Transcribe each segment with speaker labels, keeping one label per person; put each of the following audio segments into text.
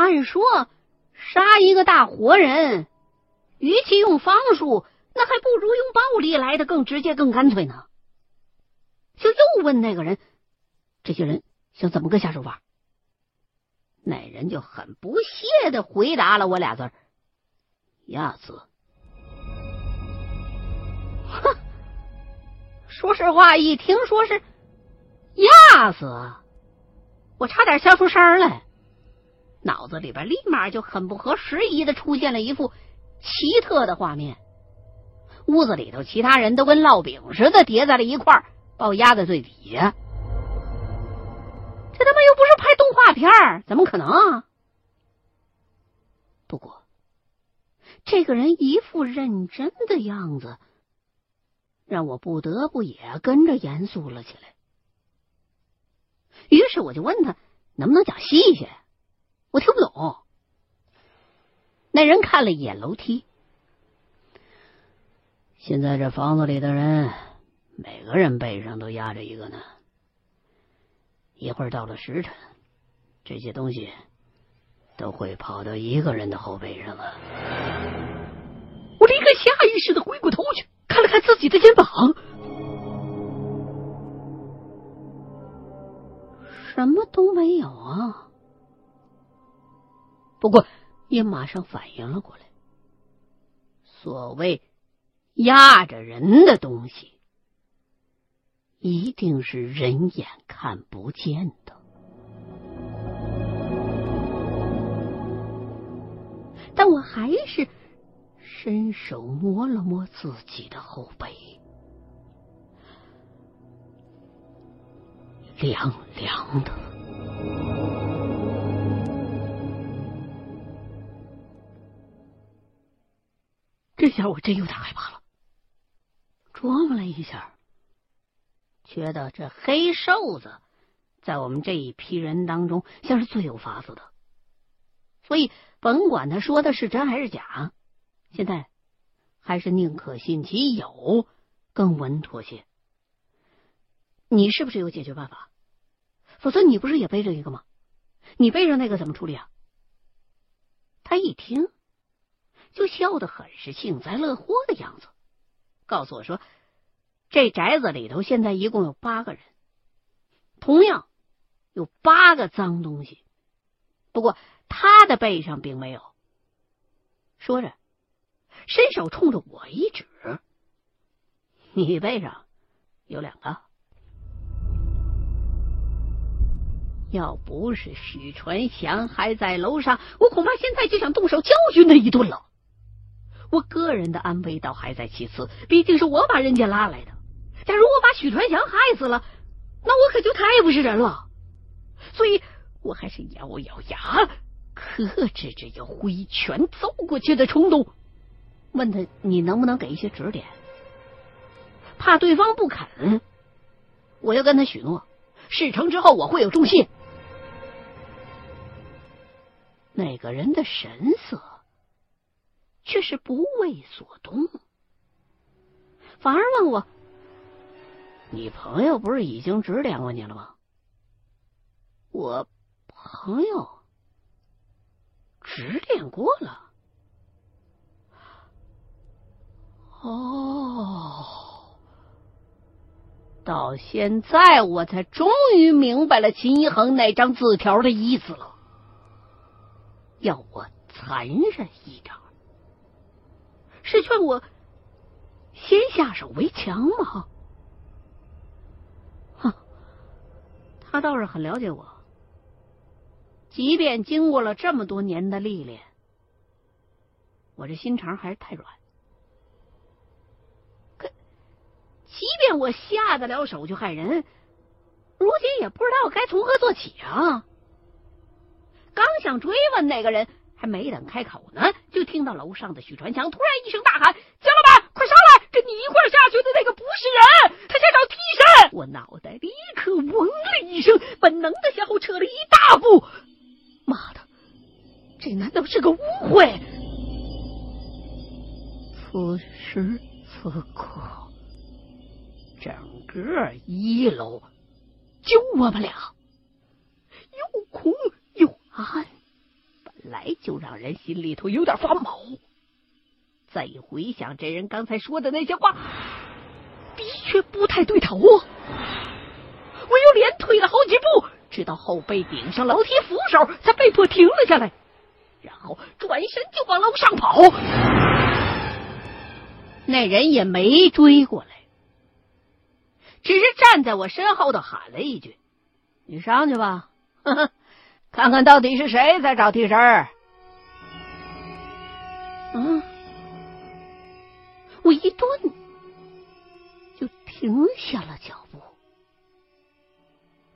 Speaker 1: 按说杀一个大活人，与其用方术，那还不如用暴力来的更直接、更干脆呢。就又问那个人，这些人想怎么个下手法？那人就很不屑的回答了我俩字儿：“压死。”哼，说实话，一听说是压死，我差点笑出声来，脑子里边立马就很不合时宜的出现了一幅奇特的画面：屋子里头其他人都跟烙饼似的叠在了一块儿，把我压在最底下。这他妈又不是拍动画片，怎么可能啊？不过，这个人一副认真的样子。让我不得不也跟着严肃了起来。于是我就问他能不能讲细些，我听不懂。那人看了一眼楼梯，现在这房子里的人，每个人背上都压着一个呢。一会儿到了时辰，这些东西都会跑到一个人的后背上了。我立刻下意识的回过头去。看了看自己的肩膀，什么都没有啊。不过也马上反应了过来，所谓压着人的东西，一定是人眼看不见的。但我还是。伸手摸了摸自己的后背，凉凉的。下我真有点害怕了。琢磨了一下，觉得这黑瘦子在我们这一批人当中像是最有法子的，所以甭管他说的是真还是假。现在还是宁可信其有，更稳妥些。你是不是有解决办法？否则你不是也背着一个吗？你背着那个怎么处理啊？他一听就笑得很是幸灾乐祸的样子，告诉我说：“这宅子里头现在一共有八个人，同样有八个脏东西，不过他的背上并没有。”说着。伸手冲着我一指：“你背上有两个。要不是许传祥还在楼上，我恐怕现在就想动手教训他一顿了。我个人的安危倒还在其次，毕竟是我把人家拉来的。假如我把许传祥害死了，那我可就太不是人了。所以我还是咬咬牙，克制着要挥拳揍过去的冲动。”问他你能不能给一些指点？怕对方不肯，我要跟他许诺，事成之后我会有重谢。那个人的神色却是不为所动，反而问我：“你朋友不是已经指点过你了吗？”我朋友指点过了。哦，到现在我才终于明白了秦一恒那张字条的意思了。要我残忍一点，是劝我先下手为强吗？哼，他倒是很了解我，即便经过了这么多年的历练，我这心肠还是太软。可即便我下得了手去害人，如今也不知道该从何做起啊！刚想追问那个人，还没等开口呢，就听到楼上的许传强突然一声大喊：“江老板，快上来！跟你一块下去的那个不是人，他想找替身！”我脑袋立刻嗡了一声，本能的向后撤了一大步。妈的，这难道是个误会？此时此刻。整个一楼就我们俩，又空又暗，半来就让人心里头有点发毛。再一回想这人刚才说的那些话，的确不太对头啊！我又连退了好几步，直到后背顶上楼梯扶手，才被迫停了下来，然后转身就往楼上跑。那人也没追过来，只是站在我身后头喊了一句：“你上去吧，看看到底是谁在找替身。”嗯。我一顿，就停下了脚步，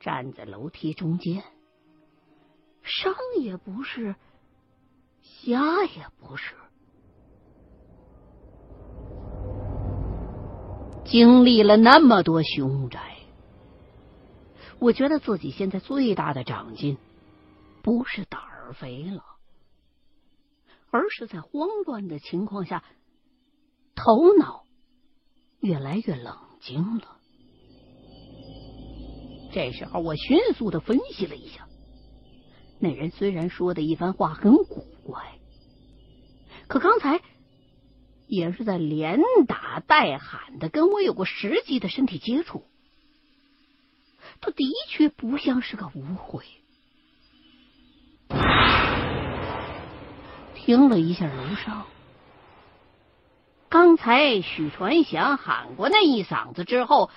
Speaker 1: 站在楼梯中间，上也不是，下也不是。经历了那么多凶宅，我觉得自己现在最大的长进，不是胆儿肥了，而是在慌乱的情况下。头脑越来越冷静了。这时候，我迅速的分析了一下，那人虽然说的一番话很古怪，可刚才也是在连打带喊的跟我有过实际的身体接触，他的确不像是个无悔。听了一下楼上。刚才许传祥喊过那一嗓子之后，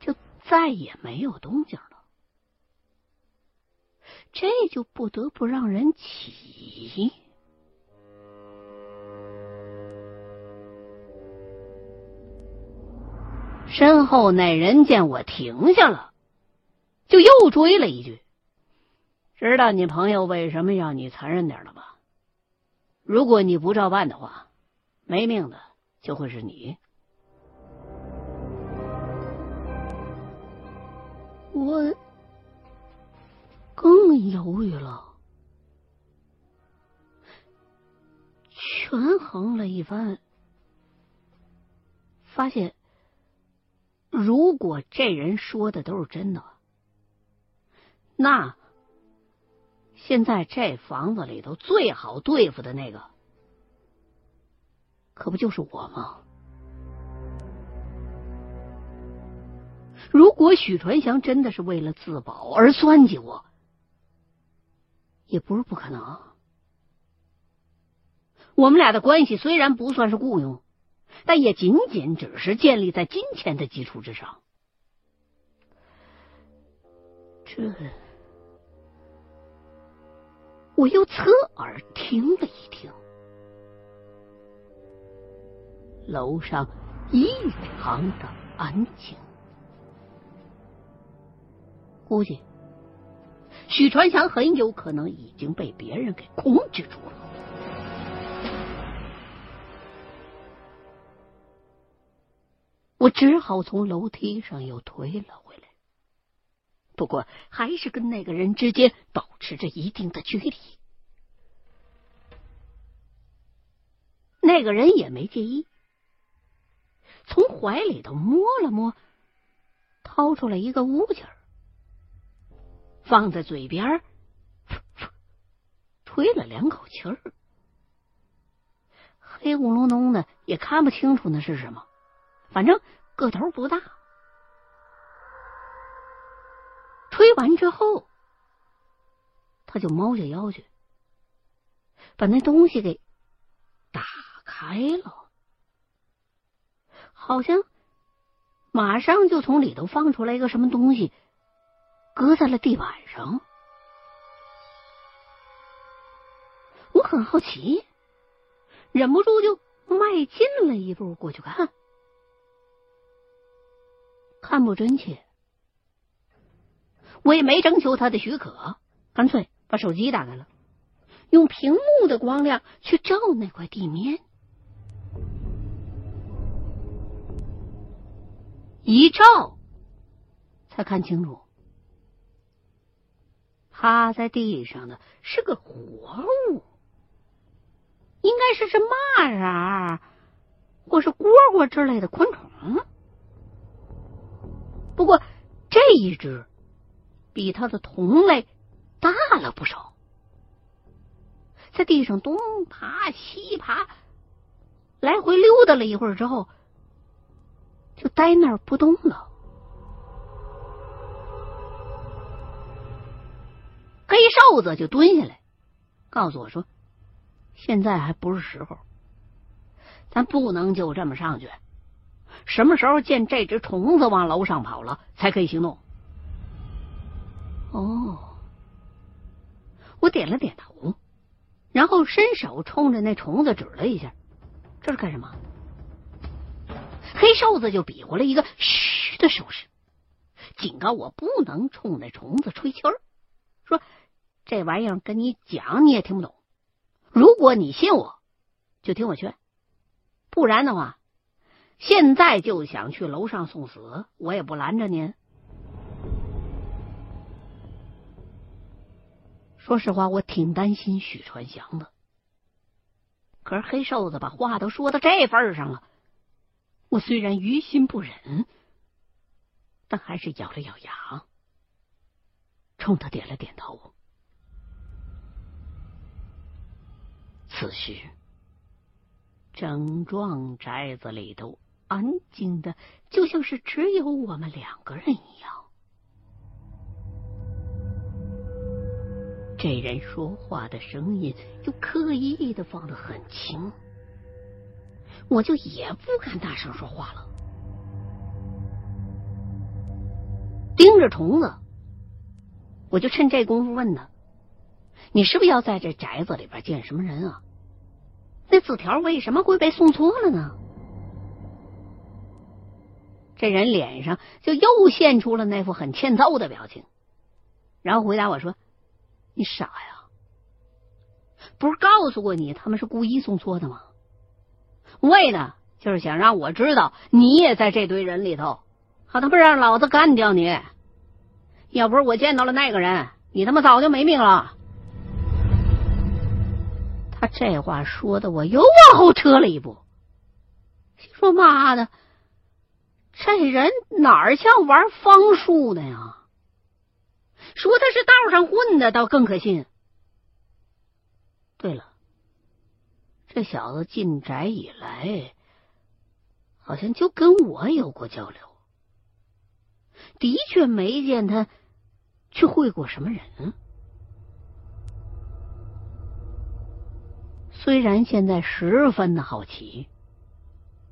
Speaker 1: 就再也没有动静了。这就不得不让人起。身后那人见我停下了，就又追了一句：“知道你朋友为什么要你残忍点了吧？如果你不照办的话。”没命的就会是你，我更犹豫了，权衡了一番，发现如果这人说的都是真的，那现在这房子里头最好对付的那个。可不就是我吗？如果许传祥真的是为了自保而算计我，也不是不可能。我们俩的关系虽然不算是雇佣，但也仅仅只是建立在金钱的基础之上。这，我又侧耳听了一听。楼上异常的安静，估计许传祥很有可能已经被别人给控制住了。我只好从楼梯上又推了回来，不过还是跟那个人之间保持着一定的距离。那个人也没介意。从怀里头摸了摸，掏出来一个物件放在嘴边，吹了两口气儿，黑咕隆咚的，也看不清楚那是什么，反正个头不大。吹完之后，他就猫下腰去，把那东西给打开了。好像马上就从里头放出来一个什么东西，搁在了地板上。我很好奇，忍不住就迈进了一步过去看，看不真切，我也没征求他的许可，干脆把手机打开了，用屏幕的光亮去照那块地面。一照，才看清楚，趴在地上的是个活物，应该是只蚂蚱或是蝈蝈之类的昆虫。不过这一只比它的同类大了不少，在地上东爬西爬，来回溜达了一会儿之后，就呆那儿不动了。黑瘦子就蹲下来，告诉我说：“现在还不是时候，咱不能就这么上去。什么时候见这只虫子往楼上跑了，才可以行动。”哦，我点了点头，然后伸手冲着那虫子指了一下：“这是干什么？”黑瘦子就比划了一个“嘘”的手势，警告我不能冲那虫子吹气儿。说这玩意儿跟你讲你也听不懂，如果你信我，就听我劝；不然的话，现在就想去楼上送死，我也不拦着您。说实话，我挺担心许传祥的。可是黑瘦子把话都说到这份上了，我虽然于心不忍，但还是咬了咬牙。冲他点了点头。此时，整幢宅子里头安静的，就像是只有我们两个人一样。这人说话的声音又刻意的放得很轻，我就也不敢大声说话了，盯着虫子。我就趁这功夫问他：“你是不是要在这宅子里边见什么人啊？那字条为什么会被送错了呢？”这人脸上就又现出了那副很欠揍的表情，然后回答我说：“你傻呀，不是告诉过你他们是故意送错的吗？为的就是想让我知道你也在这堆人里头，好他妈让老子干掉你。”要不是我见到了那个人，你他妈早就没命了。他这话说的，我又往后撤了一步，说：“妈的，这人哪儿像玩方术的呀？说他是道上混的，倒更可信。对了，这小子进宅以来，好像就跟我有过交流。”的确没见他去会过什么人。虽然现在十分的好奇，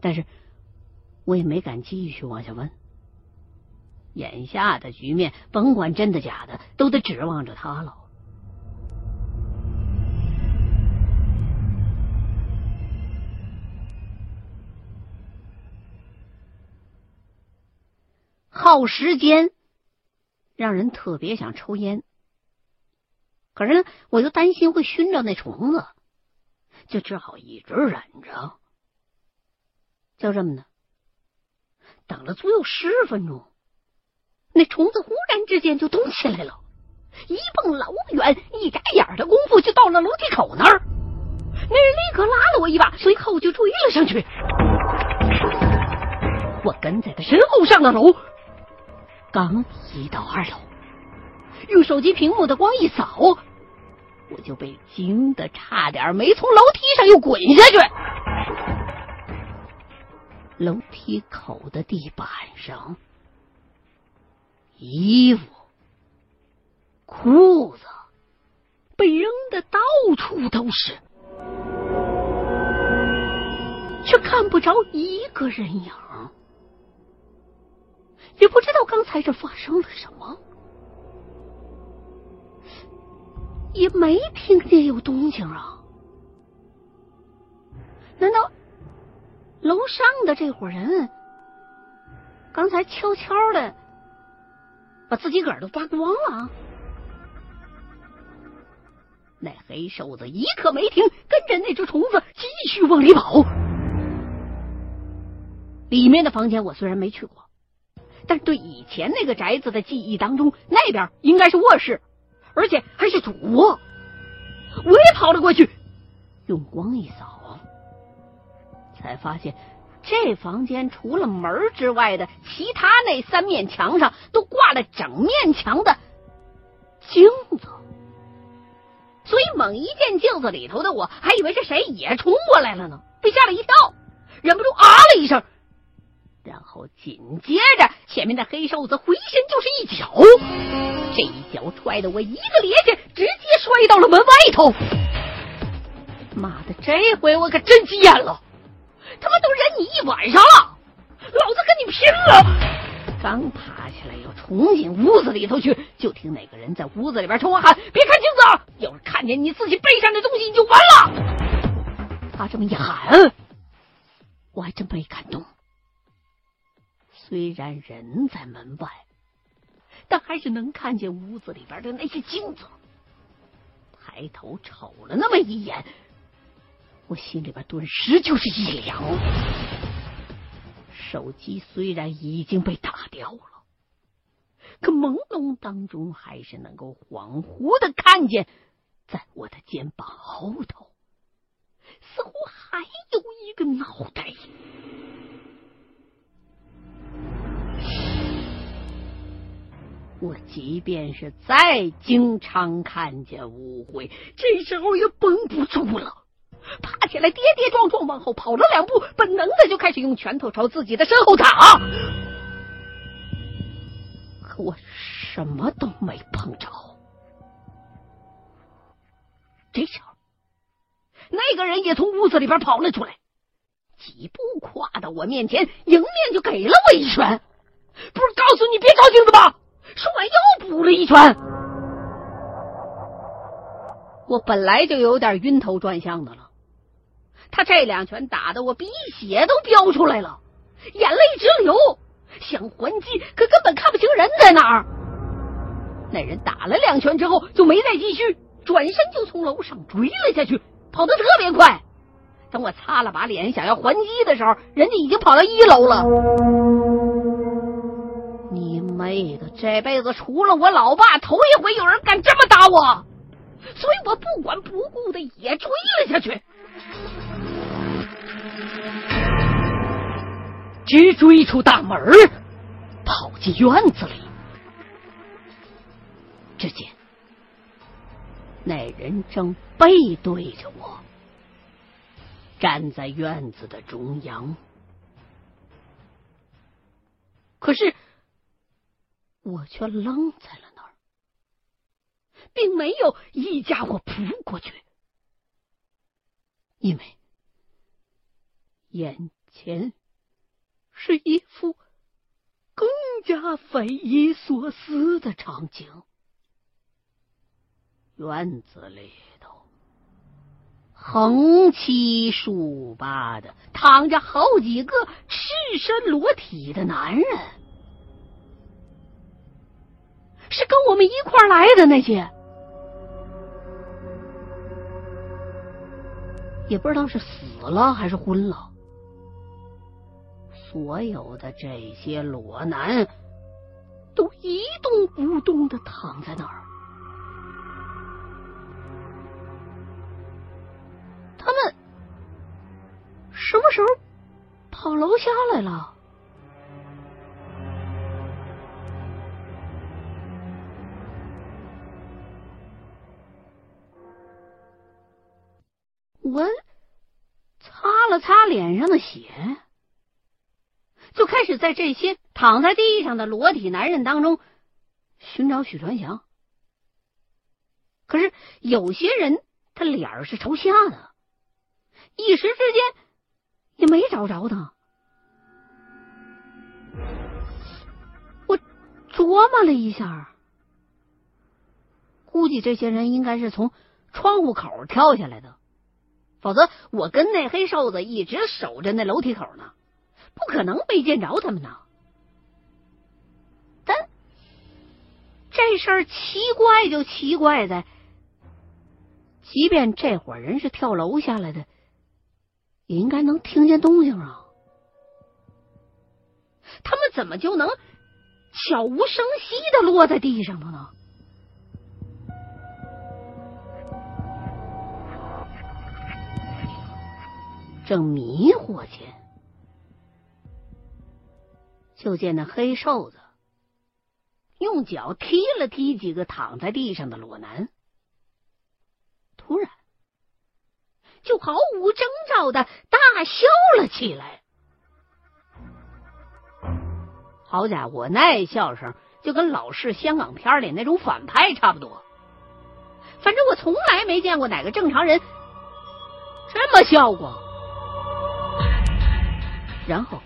Speaker 1: 但是我也没敢继续往下问。眼下的局面，甭管真的假的，都得指望着他了。耗时间，让人特别想抽烟。可是呢，我又担心会熏着那虫子，就只好一直忍着。就这么的，等了足有十分钟，那虫子忽然之间就动起来了，一蹦老远，一眨眼的功夫就到了楼梯口那儿。那人立刻拉了我一把，随后就追了上去。我跟在他身后上了楼。刚一到二楼，用手机屏幕的光一扫，我就被惊得差点没从楼梯上又滚下去。楼梯口的地板上，衣服、裤子被扔的到处都是，却看不着一个人影。也不知道刚才这发生了什么，也没听见有动静啊！难道楼上的这伙人刚才悄悄的把自己个儿都扒光了？那黑瘦子一刻没停，跟着那只虫子继续往里跑。里面的房间我虽然没去过。但对以前那个宅子的记忆当中，那边应该是卧室，而且还是主卧。我也跑了过去，用光一扫，才发现这房间除了门之外的其他那三面墙上都挂了整面墙的镜子，所以猛一见镜子里头的我，还以为是谁也冲过来了呢，被吓了一跳，忍不住啊了一声。然后紧接着，前面的黑瘦子回身就是一脚，这一脚踹得我一个趔趄，直接摔到了门外头。妈的，这回我可真急眼了！他们都忍你一晚上了，老子跟你拼了！刚爬起来要冲进屋子里头去，就听哪个人在屋子里边冲我喊：“别看镜子，要是看见你自己背上的东西，你就完了。”他这么一喊，我还真没敢动。虽然人在门外，但还是能看见屋子里边的那些镜子。抬头瞅了那么一眼，我心里边顿时就是一凉。手机虽然已经被打掉了，可朦胧当中还是能够恍惚的看见，在我的肩膀后头，似乎还有一个脑袋。我即便是再经常看见误会，这时候也绷不住了。爬起来，跌跌撞撞往后跑了两步，本能的就开始用拳头朝自己的身后打。可我什么都没碰着。这时候，那个人也从屋子里边跑了出来，几步跨到我面前，迎面就给了我一拳。不是告诉你别照镜子吗？说完又补了一拳。我本来就有点晕头转向的了。他这两拳打的我鼻血都飙出来了，眼泪直流，想还击，可根本看不清人在哪儿。那人打了两拳之后就没再继续，转身就从楼上追了下去，跑得特别快。等我擦了把脸想要还击的时候，人家已经跑到一楼了。妹的！这辈子除了我老爸，头一回有人敢这么打我，所以我不管不顾的也追了下去。直追出大门，跑进院子里。只见那人正背对着我，站在院子的中央。可是我却愣在了那儿，并没有一家伙扑过去，因为眼前。是一幅更加匪夷所思的场景。院子里头横七竖八的躺着好几个赤身裸体的男人，是跟我们一块来的那些，也不知道是死了还是昏了。所有的这些裸男都一动不动的躺在那儿，他们什么时候跑楼下来了？擦脸上的血。就开始在这些躺在地上的裸体男人当中寻找许传祥。可是有些人他脸儿是朝下的，一时之间也没找着他。我琢磨了一下，估计这些人应该是从窗户口跳下来的，否则我跟那黑瘦子一直守着那楼梯口呢。不可能没见着他们呢，但这事儿奇怪就奇怪在，即便这伙人是跳楼下来的，也应该能听见动静啊。他们怎么就能悄无声息的落在地上了呢？正迷惑间。就见那黑瘦子用脚踢了踢几个躺在地上的裸男，突然就毫无征兆的大笑了起来。好家伙，那笑声就跟老式香港片里那种反派差不多。反正我从来没见过哪个正常人这么笑过。然后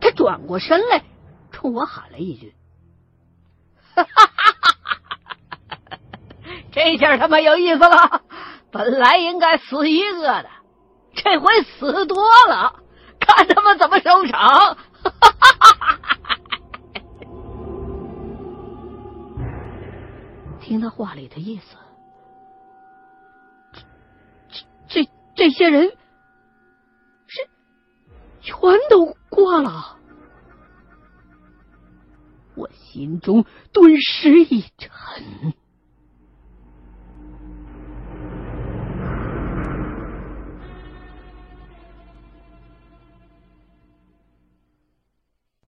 Speaker 1: 他转过身来，冲我喊了一句：“哈哈哈哈哈！这下他妈有意思了。本来应该死一个的，这回死多了，看他们怎么收场。”听他话里的意思，这这这些人全都挂了，我心中顿时一沉。